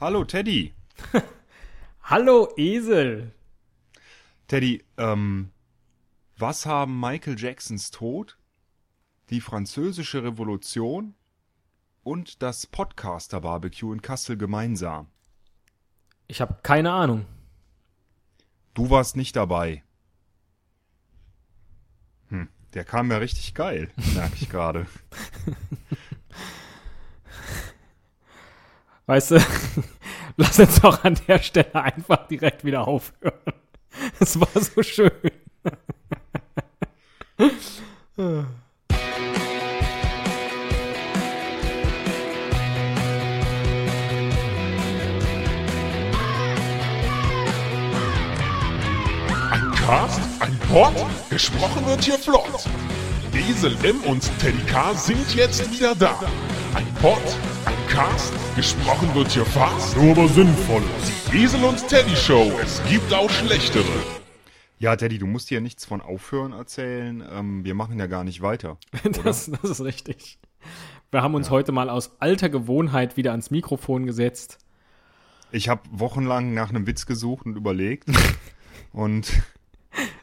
Hallo Teddy. Hallo Esel. Teddy, ähm, was haben Michael Jacksons Tod, die französische Revolution und das Podcaster-Barbecue in Kassel gemeinsam? Ich habe keine Ahnung. Du warst nicht dabei. Hm, der kam ja richtig geil, merke ich gerade. Weißt du, lass uns doch an der Stelle einfach direkt wieder aufhören. Es war so schön. Ein Cast, ein Pod, gesprochen wird hier flott. Esel M und Teddy K sind jetzt wieder da. Ein Pod, ein Cast, gesprochen wird hier fast, nur aber sinnvoll. Die Esel und Teddy Show, es gibt auch schlechtere. Ja, Teddy, du musst hier nichts von Aufhören erzählen. Ähm, wir machen ja gar nicht weiter. Das, das ist richtig. Wir haben uns heute mal aus alter Gewohnheit wieder ans Mikrofon gesetzt. Ich habe wochenlang nach einem Witz gesucht und überlegt. und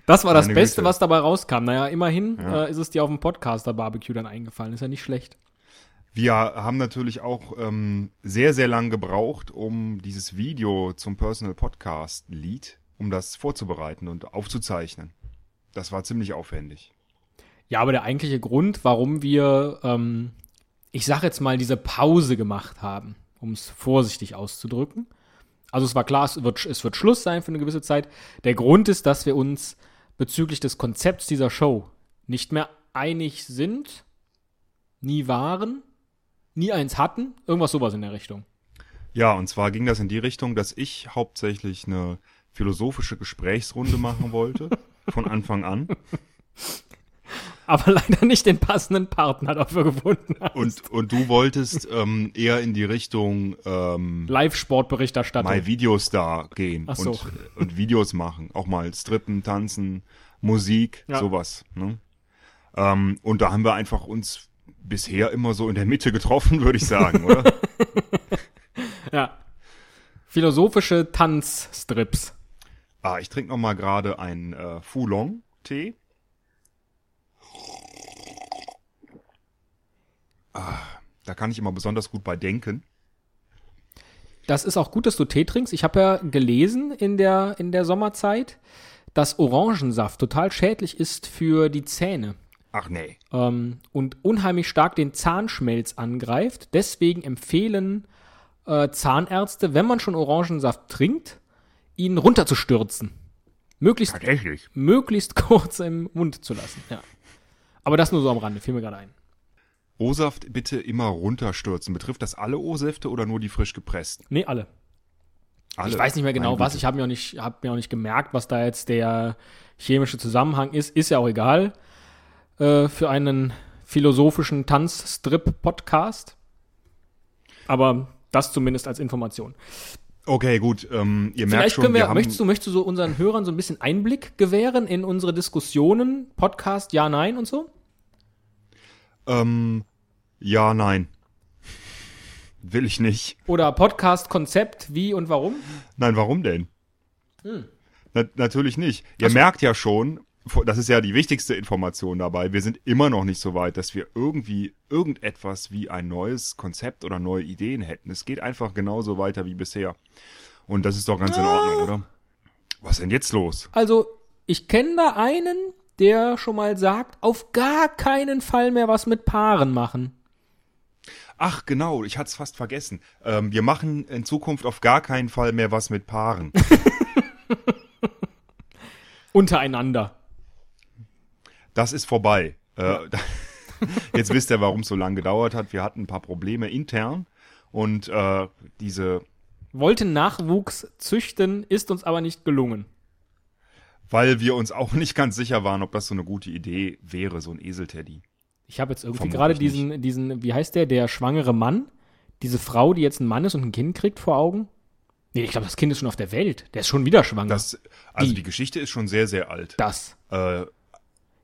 Das war das Beste, Güte. was dabei rauskam. Naja, immerhin Ja. äh, ist es dir auf dem Podcaster-Barbecue dann eingefallen. Ist ja nicht schlecht. Wir haben natürlich auch ähm, sehr, sehr lang gebraucht, um dieses Video zum Personal Podcast Lied, um das vorzubereiten und aufzuzeichnen. Das war ziemlich aufwendig. Ja, aber der eigentliche Grund, warum wir, ähm, ich sag jetzt mal, diese Pause gemacht haben, um es vorsichtig auszudrücken. Also es war klar, es wird, es wird Schluss sein für eine gewisse Zeit. Der Grund ist, dass wir uns bezüglich des Konzepts dieser Show nicht mehr einig sind, nie waren, nie eins hatten, irgendwas sowas in der Richtung. Ja, und zwar ging das in die Richtung, dass ich hauptsächlich eine philosophische Gesprächsrunde machen wollte, von Anfang an. Aber leider nicht den passenden Partner dafür gefunden haben. Und, und du wolltest ähm, eher in die Richtung ähm, Live-Sportberichterstattung. My Videostar gehen Ach so. und, und Videos machen. Auch mal strippen, tanzen, Musik, Ja. sowas. Ne? Ähm, und da haben wir einfach uns bisher immer so in der Mitte getroffen, würde ich sagen, oder? Ja. Philosophische Tanzstrips. ah, ich trinke noch mal gerade einen äh, Foulon-Tee. Ah, da kann ich immer besonders gut bei denken. Das ist auch gut, dass du Tee trinkst. Ich habe ja gelesen in der, in der Sommerzeit, dass Orangensaft total schädlich ist für die Zähne Ach nee. ähm, und unheimlich stark den Zahnschmelz angreift. Deswegen empfehlen äh, Zahnärzte, wenn man schon Orangensaft trinkt, ihn runterzustürzen. Möglichst, Tatsächlich. möglichst kurz im Mund zu lassen. Ja. Aber das nur so am Rande, fiel mir gerade ein. O-Saft bitte immer runterstürzen. Betrifft das alle O-Säfte oder nur die frisch gepressten? Nee, alle. Alle. Ich weiß nicht mehr genau was. Ich habe mir, auch nicht- hab mir auch nicht gemerkt, was da jetzt der chemische Zusammenhang ist. Ist ja auch egal. Äh, für einen philosophischen Tanzstrip-Podcast. Aber das zumindest als Information. Okay, gut. Ähm, ihr merkt Vielleicht schon, können wir, wir möchtest, du, möchtest du so unseren Hörern so ein bisschen Einblick gewähren in unsere Diskussionen, Podcast, ja, nein und so? ähm, ja, nein. Will ich nicht. Oder Podcast-Konzept, wie und warum? Nein, warum denn? Hm. Na, natürlich nicht. Ihr so. merkt ja schon, das ist ja die wichtigste Information dabei, wir sind immer noch nicht so weit, dass wir irgendwie irgendetwas wie ein neues Konzept oder neue Ideen hätten. Es geht einfach genauso weiter wie bisher. Und das ist doch ganz in Ordnung, oder? Was denn jetzt los? Also, ich kenne da einen, der schon mal sagt, auf gar keinen Fall mehr was mit Paaren machen. Ach, genau, ich hatte es fast vergessen. Ähm, wir machen in Zukunft auf gar keinen Fall mehr was mit Paaren. Untereinander. Das ist vorbei. Äh, jetzt wisst ihr, warum es so lange gedauert hat. Wir hatten ein paar Probleme intern und äh, diese, Wollten Nachwuchs züchten, ist uns aber nicht gelungen. weil wir uns auch nicht ganz sicher waren, ob das so eine gute Idee wäre, so ein Eselteddy. Ich habe jetzt irgendwie gerade diesen, diesen, wie heißt der, der schwangere Mann, diese Frau, die jetzt ein Mann ist und ein Kind kriegt vor Augen. Nee, ich glaube, das Kind ist schon auf der Welt. Der ist schon wieder schwanger. Das, also Die. die Geschichte ist schon sehr, sehr alt. das. Äh,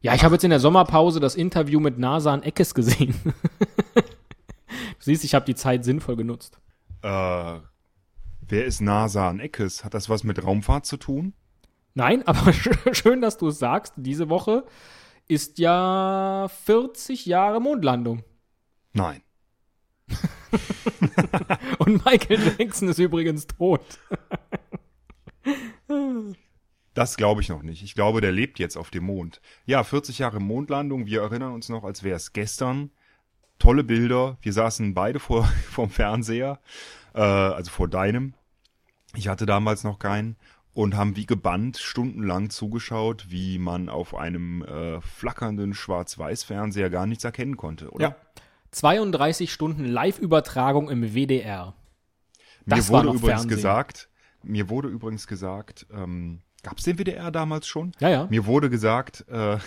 Ja, ich habe jetzt in der Sommerpause das Interview mit Nasan Eckes gesehen. du siehst, ich habe die Zeit sinnvoll genutzt. äh, Wer ist NASA an Eckes? Hat das was mit Raumfahrt zu tun? Nein, aber schön, dass du es sagst. Diese Woche ist ja 40 Jahre Mondlandung. Nein. Und Michael Jackson ist übrigens tot. Das glaube ich noch nicht. Ich glaube, der lebt jetzt auf dem Mond. Ja, 40 Jahre Mondlandung. Wir erinnern uns noch, als wäre es gestern. Tolle Bilder. Wir saßen beide vor vom Fernseher, äh, also vor deinem. Ich hatte damals noch keinen und haben wie gebannt stundenlang zugeschaut, wie man auf einem äh, flackernden Schwarz-Weiß-Fernseher gar nichts erkennen konnte, oder? Ja. 32 Stunden Live-Übertragung im WDR. Das mir wurde übrigens Fernsehen. gesagt, mir wurde übrigens gesagt, ähm, gab es den WDR damals schon? Ja, ja. Mir wurde gesagt, äh,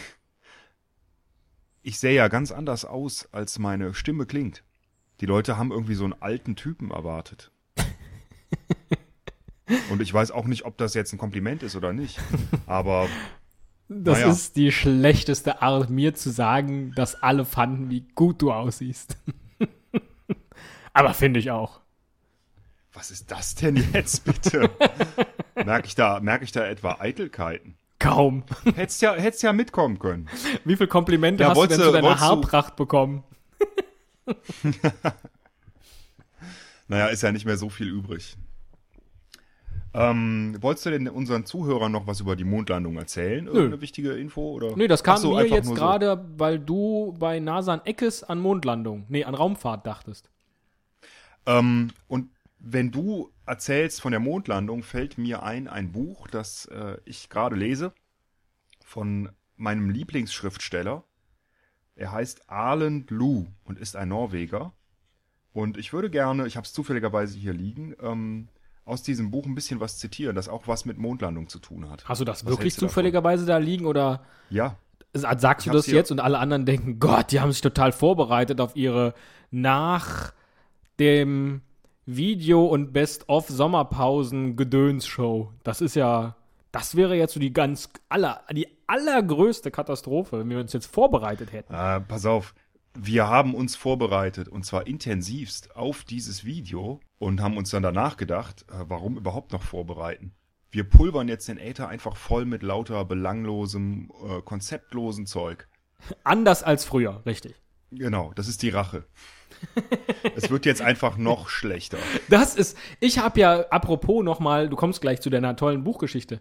ich sehe ja ganz anders aus, als meine Stimme klingt. Die Leute haben irgendwie so einen alten Typen erwartet. Und ich weiß auch nicht, ob das jetzt ein Kompliment ist oder nicht. Aber. Das naja. ist die schlechteste Art, mir zu sagen, dass alle fanden, wie gut du aussiehst. Aber finde ich auch. Was ist das denn jetzt bitte? merke ich da, merke ich da etwa Eitelkeiten? Kaum. Hättest ja, hättest ja mitkommen können. Wie viele Komplimente ja, hast du denn zu deiner Haarpracht bekommen? naja, ist ja nicht mehr so viel übrig. Ähm, wolltest du denn unseren Zuhörern noch was über die Mondlandung erzählen? Irgendeine Nö. wichtige Info? Oder? Nee, das kam so, mir jetzt gerade, so. weil du bei NASA an Eckes an Mondlandung, nee, an Raumfahrt dachtest. Ähm, und wenn du erzählst von der Mondlandung, fällt mir ein, ein Buch, das äh, ich gerade lese, von meinem Lieblingsschriftsteller. Er heißt Arlen Lou und ist ein Norweger. Und ich würde gerne, ich habe es zufälligerweise hier liegen, ähm, aus diesem Buch ein bisschen was zitieren, das auch was mit Mondlandung zu tun hat. Hast du das was wirklich zufälligerweise da liegen oder? Ja. Sagst du das jetzt und alle anderen denken, Gott, die haben sich total vorbereitet auf ihre nach dem Video- und Best-of-Sommerpausen-Gedöns-Show. Das ist ja, das wäre jetzt so die ganz, aller, die allergrößte Katastrophe, wenn wir uns jetzt vorbereitet hätten. Äh, pass auf, wir haben uns vorbereitet und zwar intensivst auf dieses Video und haben uns dann danach gedacht, äh, warum überhaupt noch vorbereiten? Wir pulvern jetzt den Äther einfach voll mit lauter belanglosem, äh, konzeptlosen Zeug. Anders als früher, richtig. Genau, das ist die Rache. es wird jetzt einfach noch schlechter. Das ist, ich habe ja, apropos nochmal, du kommst gleich zu deiner tollen Buchgeschichte.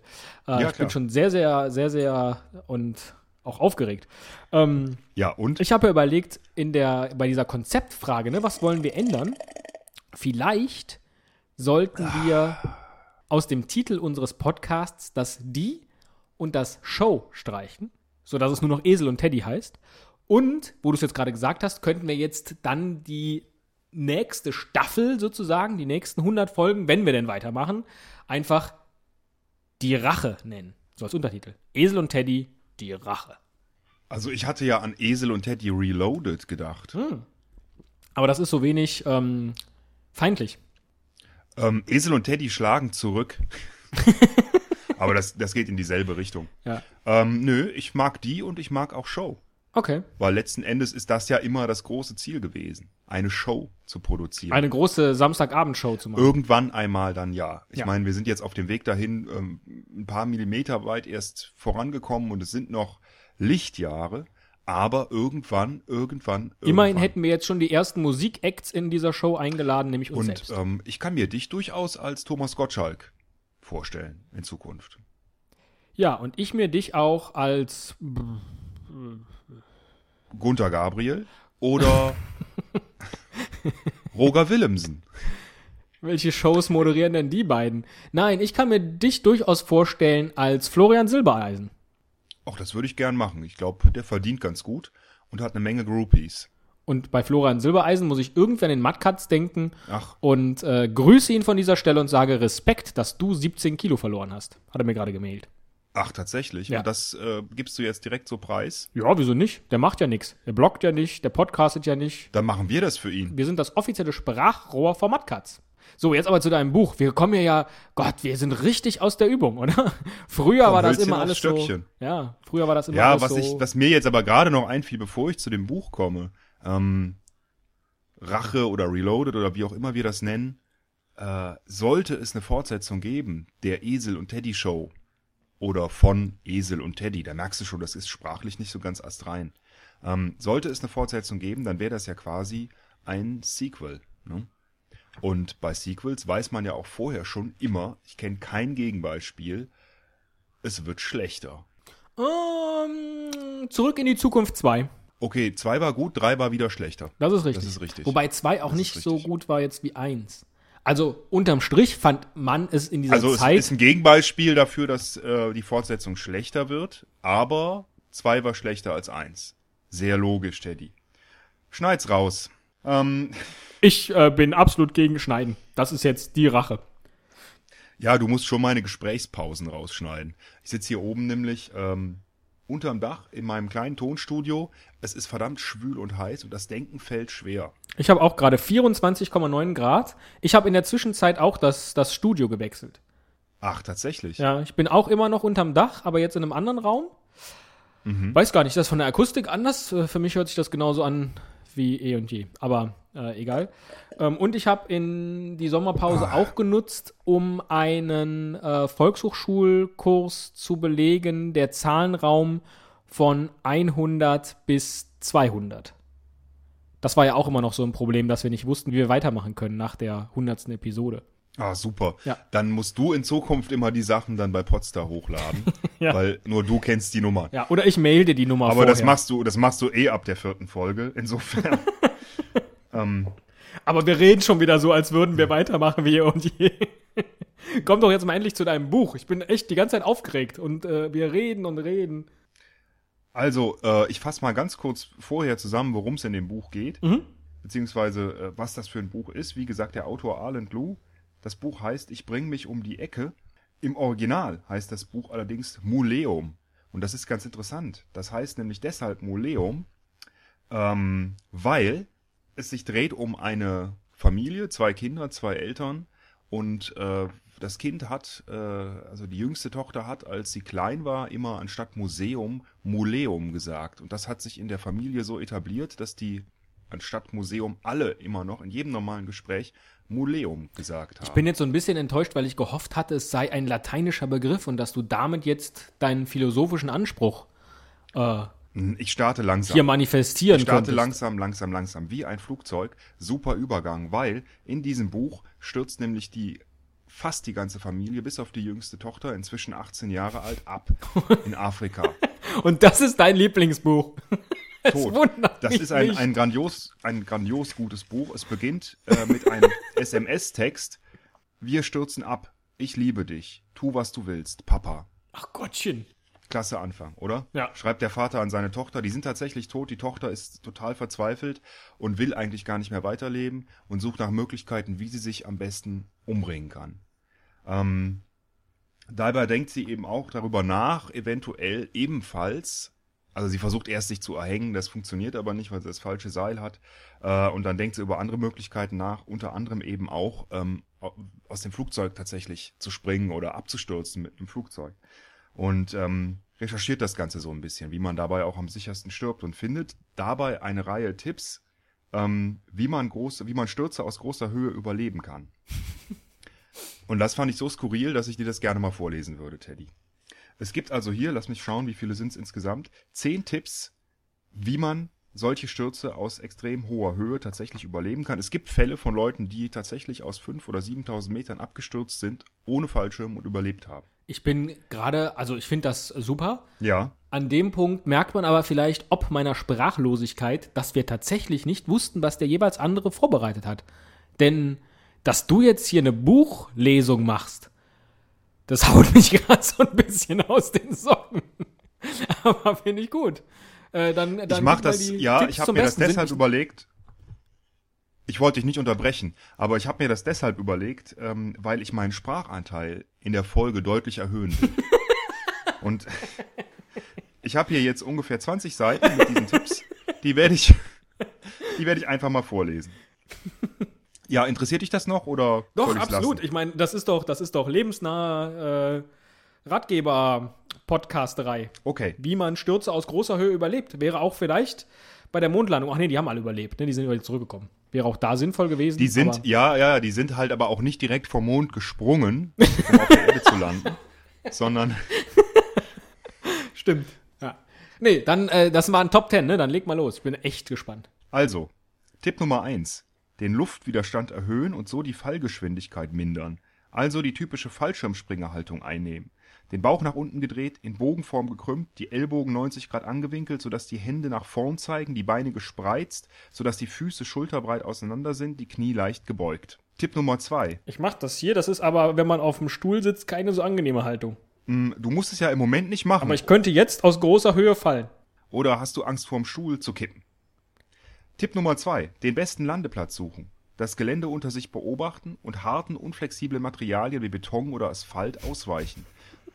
Äh, ja, ich klar. bin schon sehr, sehr, sehr, sehr und auch aufgeregt. Ähm, ja, und? Ich habe ja überlegt, in der, bei dieser Konzeptfrage, ne, was wollen wir ändern? Vielleicht sollten wir aus dem Titel unseres Podcasts das Die und das Show streichen, sodass es nur noch Esel und Teddy heißt. Und, wo du es jetzt gerade gesagt hast, könnten wir jetzt dann die nächste Staffel sozusagen, die nächsten 100 Folgen, wenn wir denn weitermachen, einfach die Rache nennen. So als Untertitel. Esel und Teddy, die Rache. Also ich hatte ja an Esel und Teddy Reloaded gedacht. Hm. Aber das ist so wenig ähm, feindlich. Ähm, Esel und Teddy schlagen zurück. Aber das, das geht in dieselbe Richtung. Ja. Ähm, nö, ich mag die und ich mag auch Show. Okay. Weil letzten Endes ist das ja immer das große Ziel gewesen, eine Show zu produzieren. Eine große Samstagabendshow zu machen. Irgendwann einmal dann ja. Ich ja. meine, wir sind jetzt auf dem Weg dahin ähm, ein paar Millimeter weit erst vorangekommen und es sind noch Lichtjahre. Aber irgendwann, irgendwann, irgendwann. Immerhin hätten wir jetzt schon die ersten Musikacts in dieser Show eingeladen, nämlich uns und, selbst. Und ähm, ich kann mir dich durchaus als Thomas Gottschalk vorstellen in Zukunft. Ja, und ich mir dich auch als Gunther Gabriel oder Roger Willemsen. Welche Shows moderieren denn die beiden? Nein, ich kann mir dich durchaus vorstellen als Florian Silbereisen. Ach, das würde ich gern machen. Ich glaube, der verdient ganz gut und hat eine Menge Groupies. Und bei Florian Silbereisen muss ich irgendwann in Matkatz denken Ach. und äh, grüße ihn von dieser Stelle und sage Respekt, dass du 17 Kilo verloren hast. Hat er mir gerade gemailt. Ach, tatsächlich? Ja. Und das äh, gibst du jetzt direkt so preis? Ja, wieso nicht? Der macht ja nichts. Der bloggt ja nicht, der podcastet ja nicht. Dann machen wir das für ihn. Wir sind das offizielle Sprachrohr von Matkatz. So, jetzt aber zu deinem Buch. Wir kommen hier ja, Gott, wir sind richtig aus der Übung, oder? Früher Vom war das immer alles Stöckchen. so. Ja, früher war das immer ja, alles was so. Ja, was mir jetzt aber gerade noch einfiel, bevor ich zu dem Buch komme, ähm, Rache oder Reloaded oder wie auch immer wir das nennen, äh, sollte es eine Fortsetzung geben, der Esel und Teddy Show oder von Esel und Teddy, da merkst du schon, das ist sprachlich nicht so ganz astrein. Ähm, sollte es eine Fortsetzung geben, dann wäre das ja quasi ein Sequel. Ne? Und bei Sequels weiß man ja auch vorher schon immer, ich kenne kein Gegenbeispiel, es wird schlechter. Ähm, zurück in die Zukunft 2. Okay, zwei war gut, drei war wieder schlechter. Das ist richtig. Das ist richtig. Wobei 2 auch Das nicht so gut war jetzt wie 1. Also unterm Strich fand man es in dieser Also es Zeit. ist ein Gegenbeispiel dafür, dass äh, die Fortsetzung schlechter wird, aber zwei war schlechter als eins. Sehr logisch, Teddy. Schneid's raus. Ähm, ich äh, bin absolut gegen Schneiden. Das ist jetzt die Rache. ja, du musst schon meine Gesprächspausen rausschneiden. Ich sitze hier oben nämlich ähm, unterm Dach in meinem kleinen Tonstudio. Es ist verdammt schwül und heiß und das Denken fällt schwer. Ich habe auch gerade 24,9 Grad. Ich habe in der Zwischenzeit auch das, das Studio gewechselt. Ach, tatsächlich. Ja, ich bin auch immer noch unterm Dach, aber jetzt in einem anderen Raum. Mhm. Weiß gar nicht, ist das von der Akustik anders? Für mich hört sich das genauso an wie eh und je. Aber äh, egal. Ähm, und ich habe in die Sommerpause auch genutzt, um einen äh, Volkshochschulkurs zu belegen, der Zahlenraum von 100 bis 200. Das war ja auch immer noch so ein Problem, dass wir nicht wussten, wie wir weitermachen können nach der 100. Episode. Ah, super. Ja. Dann musst du in Zukunft immer die Sachen dann bei Podstar hochladen, Ja. weil nur du kennst die Nummer. Ja, oder ich mail dir die Nummer Aber vorher. das machst du, das machst du eh ab der vierten Folge. Insofern. ähm, Aber wir reden schon wieder so, als würden wir weitermachen wie und je. Komm doch jetzt mal endlich zu deinem Buch. Ich bin echt die ganze Zeit aufgeregt und äh, wir reden und reden. also, äh, ich fasse mal ganz kurz vorher zusammen, worum es in dem Buch geht, beziehungsweise äh, was das für ein Buch ist. Wie gesagt, der Autor Arlen Lou. Das Buch heißt Ich bring mich um die Ecke. Im Original heißt das Buch allerdings Muleum. Und das ist ganz interessant. Das heißt nämlich deshalb Muleum, ähm, weil es sich dreht um eine Familie, zwei Kinder, zwei Eltern und äh, das Kind hat, äh, also die jüngste Tochter hat, als sie klein war, immer anstatt Museum Muleum gesagt. Und das hat sich in der Familie so etabliert, dass die anstatt Museum alle immer noch in jedem normalen Gespräch Muleum gesagt haben. Ich bin jetzt so ein bisschen enttäuscht, weil ich gehofft hatte, es sei ein lateinischer Begriff und dass du damit jetzt deinen philosophischen Anspruch äh, ich starte langsam. hier manifestieren Ich starte könntest. langsam, langsam, langsam, wie ein Flugzeug. Super Übergang, weil in diesem Buch stürzt nämlich die fast die ganze Familie, bis auf die jüngste Tochter, inzwischen 18 Jahre alt, ab in Afrika. Und das ist dein Lieblingsbuch. Tot. Das ist ein, ein, grandios, ein grandios gutes Buch. Es beginnt äh, mit einem SMS-Text. Wir stürzen ab. Ich liebe dich. Tu, was du willst. Papa. Ach Gottchen. Klasse Anfang, oder? Ja. Schreibt der Vater an seine Tochter. Die sind tatsächlich tot. Die Tochter ist total verzweifelt und will eigentlich gar nicht mehr weiterleben und sucht nach Möglichkeiten, wie sie sich am besten umbringen kann. Ähm, dabei denkt sie eben auch darüber nach, eventuell ebenfalls. Also sie versucht erst sich zu erhängen, das funktioniert aber nicht, weil sie das falsche Seil hat. Äh, und dann denkt sie über andere Möglichkeiten nach, unter anderem eben auch ähm, au- aus dem Flugzeug tatsächlich zu springen oder abzustürzen mit einem Flugzeug und ähm, recherchiert das Ganze so ein bisschen, wie man dabei auch am sichersten stirbt und findet dabei eine Reihe Tipps, ähm, wie man große, wie man Stürze aus großer Höhe überleben kann. und das fand ich so skurril, dass ich dir das gerne mal vorlesen würde, Teddy. Es gibt also hier, lass mich schauen, wie viele sind es insgesamt, zehn Tipps, wie man solche Stürze aus extrem hoher Höhe tatsächlich überleben kann. Es gibt Fälle von Leuten, die tatsächlich aus 5.000 oder 7.000 Metern abgestürzt sind, ohne Fallschirm und überlebt haben. Ich bin gerade, also ich finde das super. Ja, An dem Punkt merkt man aber vielleicht ob meiner Sprachlosigkeit, dass wir tatsächlich nicht wussten, was der jeweils andere vorbereitet hat. Denn, dass du jetzt hier eine Buchlesung machst, das haut mich gerade so ein bisschen aus den Socken. aber finde ich gut. Äh, dann, dann ich mal das, ja, Tipps ich habe mir das Besten. Sind deshalb nicht- überlegt. Ich wollte dich nicht unterbrechen, aber ich habe mir das deshalb überlegt, ähm, weil ich meinen Sprachanteil in der Folge deutlich erhöhen will. Und ich habe hier jetzt ungefähr 20 Seiten mit diesen Tipps. Die werde ich, die werde ich einfach mal vorlesen. Ja, interessiert dich das noch oder Doch, absolut. Lassen? Ich meine, das ist doch, das ist doch lebensnahe äh, Ratgeber-Podcasterei. Okay. Wie man Stürze aus großer Höhe überlebt, wäre auch vielleicht bei der Mondlandung. Ach nee, die haben alle überlebt, ne? Die sind wieder zurückgekommen. Wäre auch da sinnvoll gewesen. Die sind, ja, ja, die sind halt aber auch nicht direkt vom Mond gesprungen, um auf der Erde zu landen, sondern Stimmt. Ja. Nee, dann, äh, das waren Top 10, ne? Dann leg mal los. Ich bin echt gespannt. Also, Tipp Nummer eins: Den Luftwiderstand erhöhen und so die Fallgeschwindigkeit mindern. Also die typische Fallschirmspringerhaltung einnehmen. Den Bauch nach unten gedreht, in Bogenform gekrümmt, die Ellbogen 90 Grad angewinkelt, sodass die Hände nach vorn zeigen, die Beine gespreizt, sodass die Füße schulterbreit auseinander sind, die Knie leicht gebeugt. Tipp Nummer zwei: Ich mach das hier. Das ist aber, wenn man auf dem Stuhl sitzt, keine so angenehme Haltung. mh, Du musst es ja im Moment nicht machen. Aber ich könnte jetzt aus großer Höhe fallen. Oder hast du Angst vorm Stuhl zu kippen? Tipp Nummer zwei: Den besten Landeplatz suchen. Das Gelände unter sich beobachten und harten, unflexiblen Materialien wie Beton oder Asphalt ausweichen.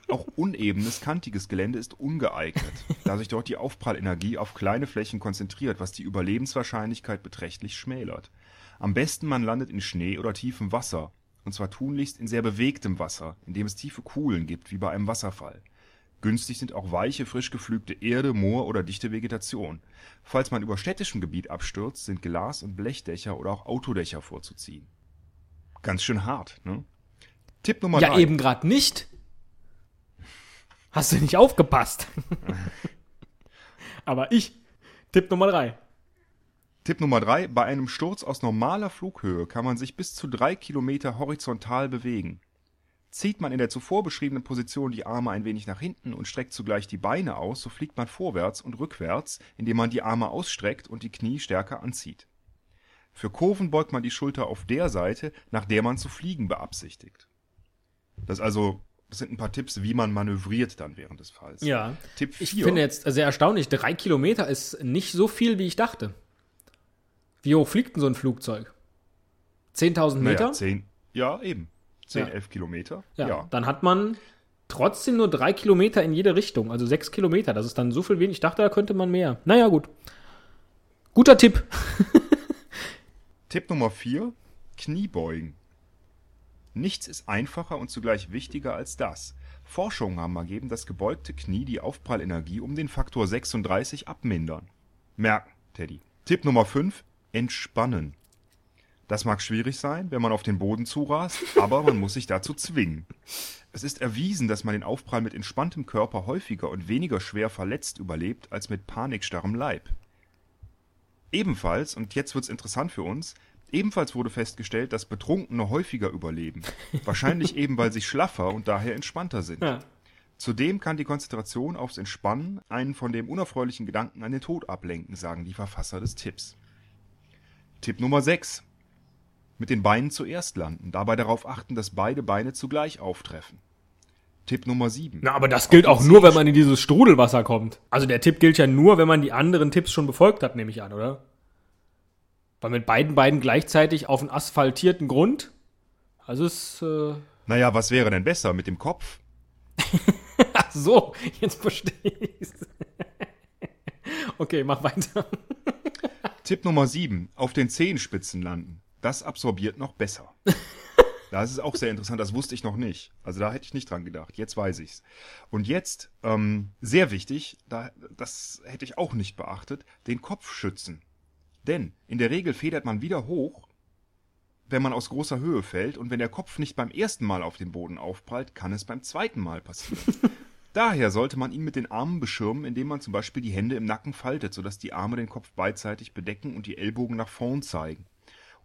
Auch unebenes, kantiges Gelände ist ungeeignet, da sich dort die Aufprallenergie auf kleine Flächen konzentriert, was die Überlebenswahrscheinlichkeit beträchtlich schmälert. Am besten man landet in Schnee oder tiefem Wasser, und zwar tunlichst in sehr bewegtem Wasser, in dem es tiefe Kuhlen gibt, wie bei einem Wasserfall. Günstig sind auch weiche, frisch gepflügte Erde, Moor oder dichte Vegetation. Falls man über städtischem Gebiet abstürzt, sind Glas- und Blechdächer oder auch Autodächer vorzuziehen. Ganz schön hart, ne? Tipp Nummer Ja, drei. eben gerade nicht. Hast du nicht aufgepasst? aber ich. Tipp Nummer drei. Tipp Nummer drei. Bei einem Sturz aus normaler Flughöhe kann man sich bis zu drei Kilometer horizontal bewegen. Zieht man in der zuvor beschriebenen Position die Arme ein wenig nach hinten und streckt zugleich die Beine aus, so fliegt man vorwärts und rückwärts, indem man die Arme ausstreckt und die Knie stärker anzieht. Für Kurven beugt man die Schulter auf der Seite, nach der man zu fliegen beabsichtigt. Das also, das sind ein paar Tipps, wie man manövriert dann während des Falls. Ja. Tipp Ich 4. finde jetzt sehr erstaunlich, drei Kilometer ist nicht so viel, wie ich dachte. Wie hoch fliegt denn so ein Flugzeug? 10.000 Meter? Naja, 10, ja, eben. 10, Ja. 11 Kilometer. ja. Dann hat man trotzdem nur drei Kilometer in jede Richtung, also sechs Kilometer. Das ist dann so viel wenig. Ich dachte, da könnte man mehr. Naja, gut. Guter Tipp. Tipp Nummer 4. Kniebeugen. Nichts ist einfacher und zugleich wichtiger als das. Forschungen haben ergeben, dass gebeugte Knie die Aufprallenergie um den Faktor 36 abmindern. Merken, Teddy. Tipp Nummer 5. Entspannen. Das mag schwierig sein, wenn man auf den Boden zurast, aber man muss sich dazu zwingen. Es ist erwiesen, dass man den Aufprall mit entspanntem Körper häufiger und weniger schwer verletzt überlebt als mit panikstarrem Leib. Ebenfalls, und jetzt wird's interessant für uns, ebenfalls wurde festgestellt, dass Betrunkene häufiger überleben. Wahrscheinlich eben, weil sie schlaffer und daher entspannter sind. Ja. Zudem kann die Konzentration aufs Entspannen einen von dem unerfreulichen Gedanken an den Tod ablenken, sagen die Verfasser des Tipps. Tipp Nummer 6. Mit den Beinen zuerst landen, dabei darauf achten, dass beide Beine zugleich auftreffen. Tipp Nummer 7. Na, aber das gilt auch nur, wenn man in dieses Strudelwasser kommt. Also der Tipp gilt ja nur, wenn man die anderen Tipps schon befolgt hat, nehme ich an, oder? Weil mit beiden Beinen gleichzeitig auf einen asphaltierten Grund. Also ist, äh, Naja, was wäre denn besser? Mit dem Kopf? ach so, jetzt verstehe ich's. Okay, mach weiter. Tipp Nummer 7. Auf den Zehenspitzen landen. Das absorbiert noch besser. Das ist auch sehr interessant, das wusste ich noch nicht. Also da hätte ich nicht dran gedacht. Jetzt weiß ich's. Und jetzt, ähm, sehr wichtig, da, das hätte ich auch nicht beachtet, den Kopf schützen. Denn in der Regel federt man wieder hoch, wenn man aus großer Höhe fällt und wenn der Kopf nicht beim ersten Mal auf den Boden aufprallt, kann es beim zweiten Mal passieren. Daher sollte man ihn mit den Armen beschirmen, indem man zum Beispiel die Hände im Nacken faltet, sodass die Arme den Kopf beidseitig bedecken und die Ellbogen nach vorn zeigen.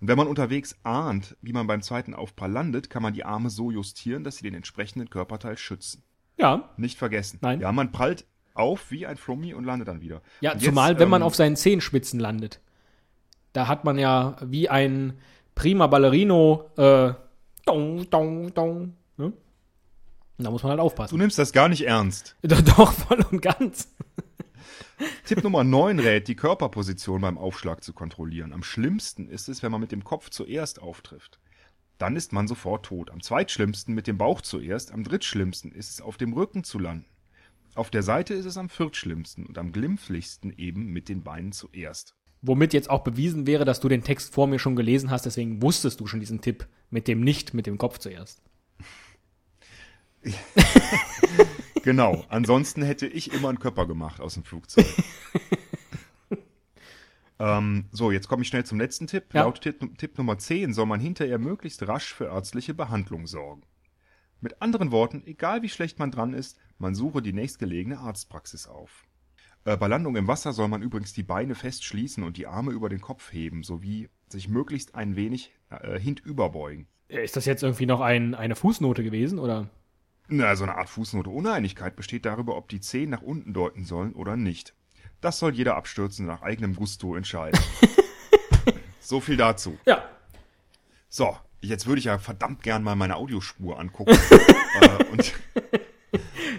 Und wenn man unterwegs ahnt, wie man beim zweiten Aufprall landet, kann man die Arme so justieren, dass sie den entsprechenden Körperteil schützen. Ja. Nicht vergessen. Nein. Ja, man prallt auf wie ein Flummi und landet dann wieder. Ja, Und zumal, jetzt, wenn man ähm, auf seinen Zehenspitzen landet. Da hat man ja wie ein prima Ballerino, äh, dong, dong, dong. Ne? Da muss man halt Du aufpassen. nimmst das gar nicht ernst. Doch, voll und ganz. Tipp Nummer 9 rät, die Körperposition beim Aufschlag zu kontrollieren. Am schlimmsten ist es, wenn man mit dem Kopf zuerst auftrifft. Dann ist man sofort tot. Am zweitschlimmsten mit dem Bauch zuerst. Am drittschlimmsten ist es, auf dem Rücken zu landen. Auf der Seite ist es am viertschlimmsten und am glimpflichsten eben mit den Beinen zuerst. Womit jetzt auch bewiesen wäre, dass du den Text vor mir schon gelesen hast, deswegen wusstest du schon diesen Tipp mit dem nicht mit dem Kopf zuerst. Genau. Ansonsten hätte ich immer einen Körper gemacht aus dem Flugzeug. Ähm, so, jetzt komme ich schnell zum letzten Tipp. Ja. Laut Tipp, Tipp Nummer 10 soll man hinterher möglichst rasch für ärztliche Behandlung sorgen. Mit anderen Worten, egal wie schlecht man dran ist, man suche die nächstgelegene Arztpraxis auf. Äh, bei Landung im Wasser soll man übrigens die Beine festschließen und die Arme über den Kopf heben, sowie sich möglichst ein wenig äh, hintüberbeugen. Ist das jetzt irgendwie noch ein, eine Fußnote gewesen, oder? Na, so eine Art Fußnote Uneinigkeit besteht darüber, ob die Zehen nach unten deuten sollen oder nicht. Das soll jeder Abstürzen nach eigenem Gusto entscheiden. so viel dazu. Ja. So, jetzt würde ich ja verdammt gern mal meine Audiospur angucken. äh, und,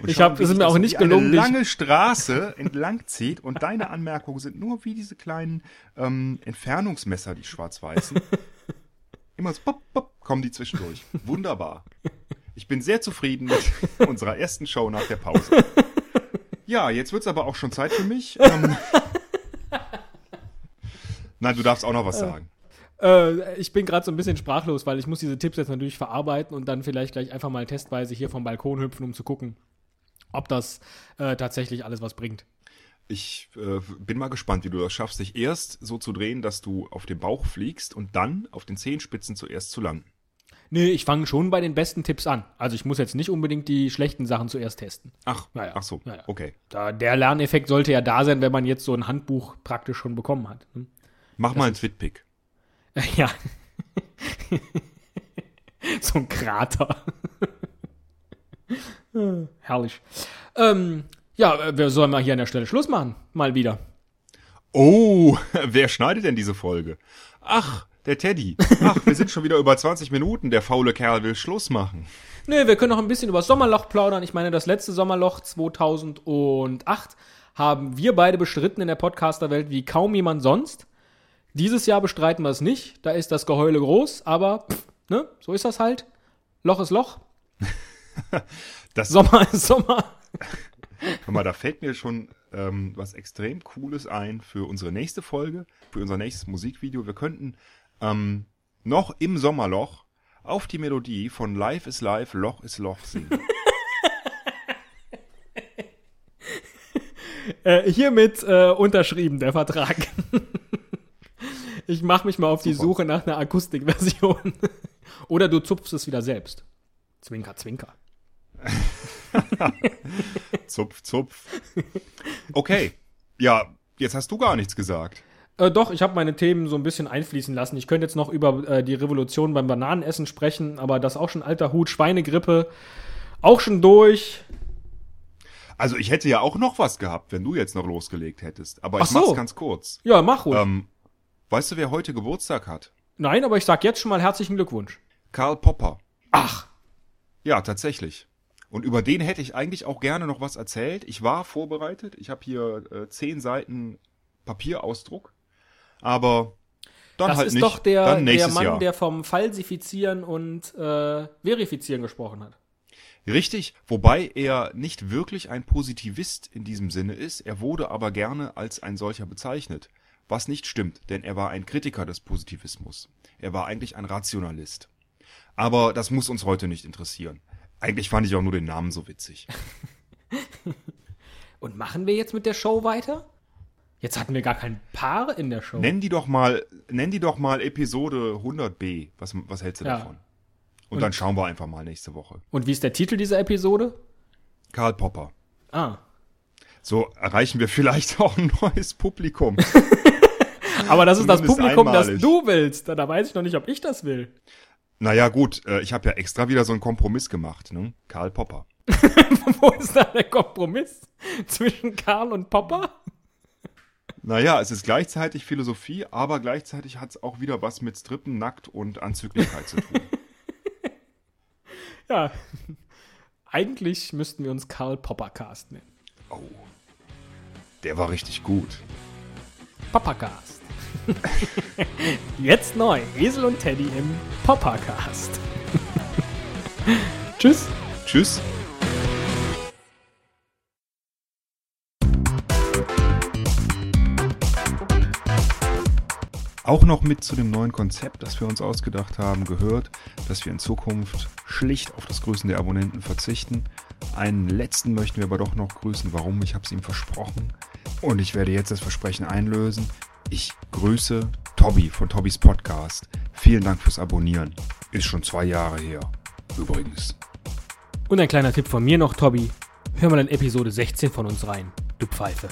und Ich schauen, hab- wie es ist mir auch nicht gelungen, eine lange Straße entlang zieht und deine Anmerkungen sind nur wie diese kleinen ähm, Entfernungsmesser, die schwarz-weißen. Immer so pop, pop, kommen die zwischendurch. Wunderbar. Ich bin sehr zufrieden mit unserer ersten Show nach der Pause. Ja, jetzt wird's aber auch schon Zeit für mich. Ähm, Nein, du darfst auch noch was sagen. Äh, ich bin gerade so ein bisschen sprachlos, weil ich muss diese Tipps jetzt natürlich verarbeiten und dann vielleicht gleich einfach mal testweise hier vom Balkon hüpfen, um zu gucken, ob das äh, tatsächlich alles was bringt. Ich äh, bin mal gespannt, wie du das schaffst, dich erst so zu drehen, dass du auf dem Bauch fliegst und dann auf den Zehenspitzen zuerst zu landen. Nee, ich fange schon bei den besten Tipps an. Also ich muss jetzt nicht unbedingt die schlechten Sachen zuerst testen. Ach, Ja, ja. ach so, Ja, ja. okay. Da, der Lerneffekt sollte ja da sein, wenn man jetzt so ein Handbuch praktisch schon bekommen hat. Hm? Mach mal einen Twitpick. Ja. so ein Krater. Herrlich. Ähm, ja, äh, wir sollen mal hier an der Stelle Schluss machen. Mal wieder. Oh, wer schneidet denn diese Folge? Ach, der Teddy. Ach, wir sind schon wieder über 20 Minuten. Der faule Kerl will Schluss machen. Nö, wir können noch ein bisschen über das Sommerloch plaudern. Ich meine, das letzte Sommerloch 2008 haben wir beide bestritten in der Podcasterwelt wie kaum jemand sonst. Dieses Jahr bestreiten wir es nicht. Da ist das Geheule groß, aber pff, ne, so ist das halt. Loch ist Loch, Das, Sommer ist Sommer. Guck mal, da fällt mir schon ähm, was extrem Cooles ein für unsere nächste Folge, für unser nächstes Musikvideo. Wir könnten ähm, noch im Sommerloch auf die Melodie von Life is Life, Loch is Loch singen. Äh, hiermit äh, unterschrieben, der Vertrag. ich mache mich mal auf die Super. Suche nach einer Akustikversion. Oder du zupfst es wieder selbst. Zwinker, zwinker. zupf, zupf. Okay, ja, jetzt hast du gar nichts gesagt. Äh, doch, ich habe meine Themen so ein bisschen einfließen lassen. Ich könnte jetzt noch über äh, die Revolution beim Bananenessen sprechen, aber das ist auch schon alter Hut. Schweinegrippe, auch schon durch. Also ich hätte ja auch noch was gehabt, wenn du jetzt noch losgelegt hättest. Aber Ach ich mach's so. ganz kurz. Ja, mach ruhig. Ähm, weißt du, wer heute Geburtstag hat? Nein, aber ich sag jetzt schon mal herzlichen Glückwunsch. Karl Popper. Ach, Ja, tatsächlich. Und über den hätte ich eigentlich auch gerne noch was erzählt. Ich war vorbereitet. Ich habe hier äh, zehn Seiten Papierausdruck. Aber dann das halt ist nicht. doch der, der Mann, Jahr. der vom Falsifizieren und äh, Verifizieren gesprochen hat. Richtig, wobei er nicht wirklich ein Positivist in diesem Sinne ist. Er wurde aber gerne als ein solcher bezeichnet. Was nicht stimmt, denn er war ein Kritiker des Positivismus. Er war eigentlich ein Rationalist. Aber das muss uns heute nicht interessieren. Eigentlich fand ich auch nur den Namen so witzig. Und machen wir jetzt mit der Show weiter? Jetzt hatten wir gar kein Paar in der Show. Nenn die doch mal, nenn die doch mal Episode 100b. Was, was hältst du Ja. davon? Und, dann schauen wir einfach mal nächste Woche. Und wie ist der Titel dieser Episode? Karl Popper. Ah. So erreichen wir vielleicht auch ein neues Publikum. Aber das ist das Publikum, das einmalig. du willst. Da, da weiß ich noch nicht, ob ich das will. naja, gut, äh, ich habe ja extra wieder so einen Kompromiss gemacht, ne? Karl Popper. Wo ist da der Kompromiss zwischen Karl und Popper? Naja, es ist gleichzeitig Philosophie, aber gleichzeitig hat es auch wieder was mit Strippen, Nackt und Anzüglichkeit zu tun. Ja. Eigentlich müssten wir uns Karl Poppercast nennen. Oh. Der war richtig gut. Poppercast. Jetzt neu. Esel und Teddy im Poppercast. Tschüss. Tschüss. Auch noch mit zu dem neuen Konzept, das wir uns ausgedacht haben, gehört, dass wir in Zukunft schlicht auf das Grüßen der Abonnenten verzichten. Einen letzten möchten wir aber doch noch grüßen. Warum? Ich habe es ihm versprochen. Und ich werde jetzt das Versprechen einlösen. Ich grüße Tobi von Tobis Podcast. Vielen Dank fürs Abonnieren. Ist schon zwei Jahre her. Übrigens. Und ein kleiner Tipp von mir noch, Tobi. Hör mal in Episode 16 von uns rein. Du Pfeife.